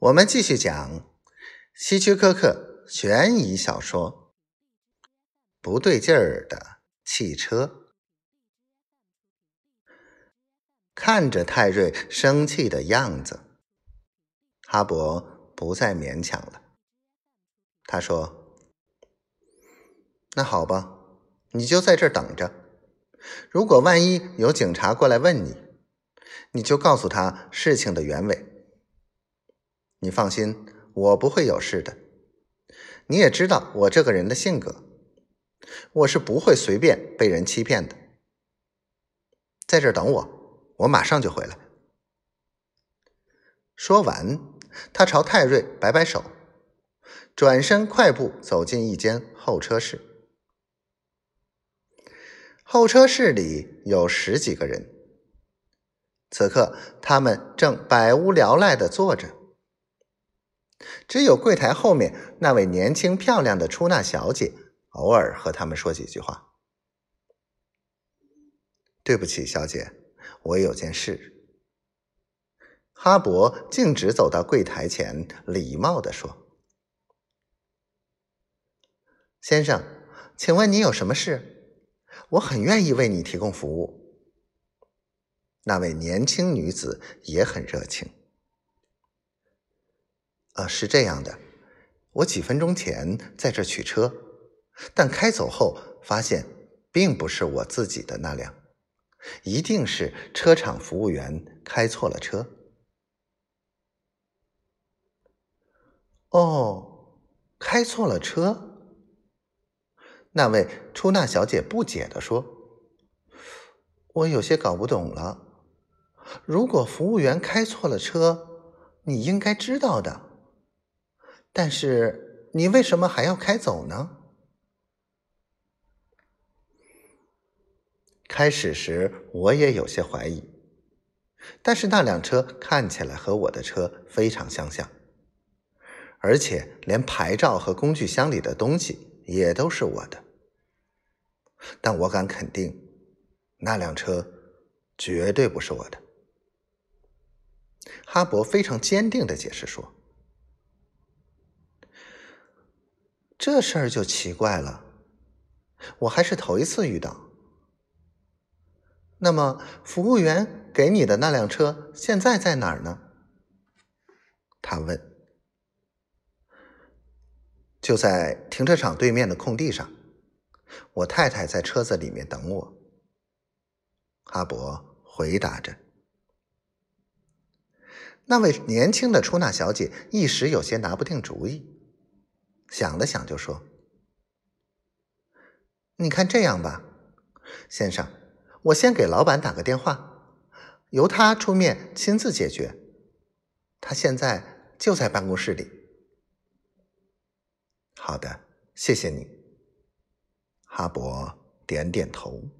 我们继续讲希区柯克悬疑小说《不对劲儿的汽车》。看着泰瑞生气的样子，哈勃不再勉强了。他说：“那好吧，你就在这儿等着。如果万一有警察过来问你，你就告诉他事情的原委。”你放心，我不会有事的。你也知道我这个人的性格，我是不会随便被人欺骗的。在这儿等我，我马上就回来。说完，他朝泰瑞摆摆手，转身快步走进一间候车室。候车室里有十几个人，此刻他们正百无聊赖的坐着。只有柜台后面那位年轻漂亮的出纳小姐偶尔和他们说几句话。对不起，小姐，我有件事。哈勃径直走到柜台前，礼貌地说：“先生，请问你有什么事？我很愿意为你提供服务。”那位年轻女子也很热情。啊，是这样的，我几分钟前在这取车，但开走后发现并不是我自己的那辆，一定是车厂服务员开错了车。哦，开错了车？那位出纳小姐不解的说：“我有些搞不懂了。如果服务员开错了车，你应该知道的。”但是你为什么还要开走呢？开始时我也有些怀疑，但是那辆车看起来和我的车非常相像，而且连牌照和工具箱里的东西也都是我的。但我敢肯定，那辆车绝对不是我的。哈勃非常坚定的解释说。这事儿就奇怪了，我还是头一次遇到。那么，服务员给你的那辆车现在在哪儿呢？他问。就在停车场对面的空地上，我太太在车子里面等我。哈勃回答着。那位年轻的出纳小姐一时有些拿不定主意。想了想，就说：“你看这样吧，先生，我先给老板打个电话，由他出面亲自解决。他现在就在办公室里。”“好的，谢谢你。”哈勃点点头。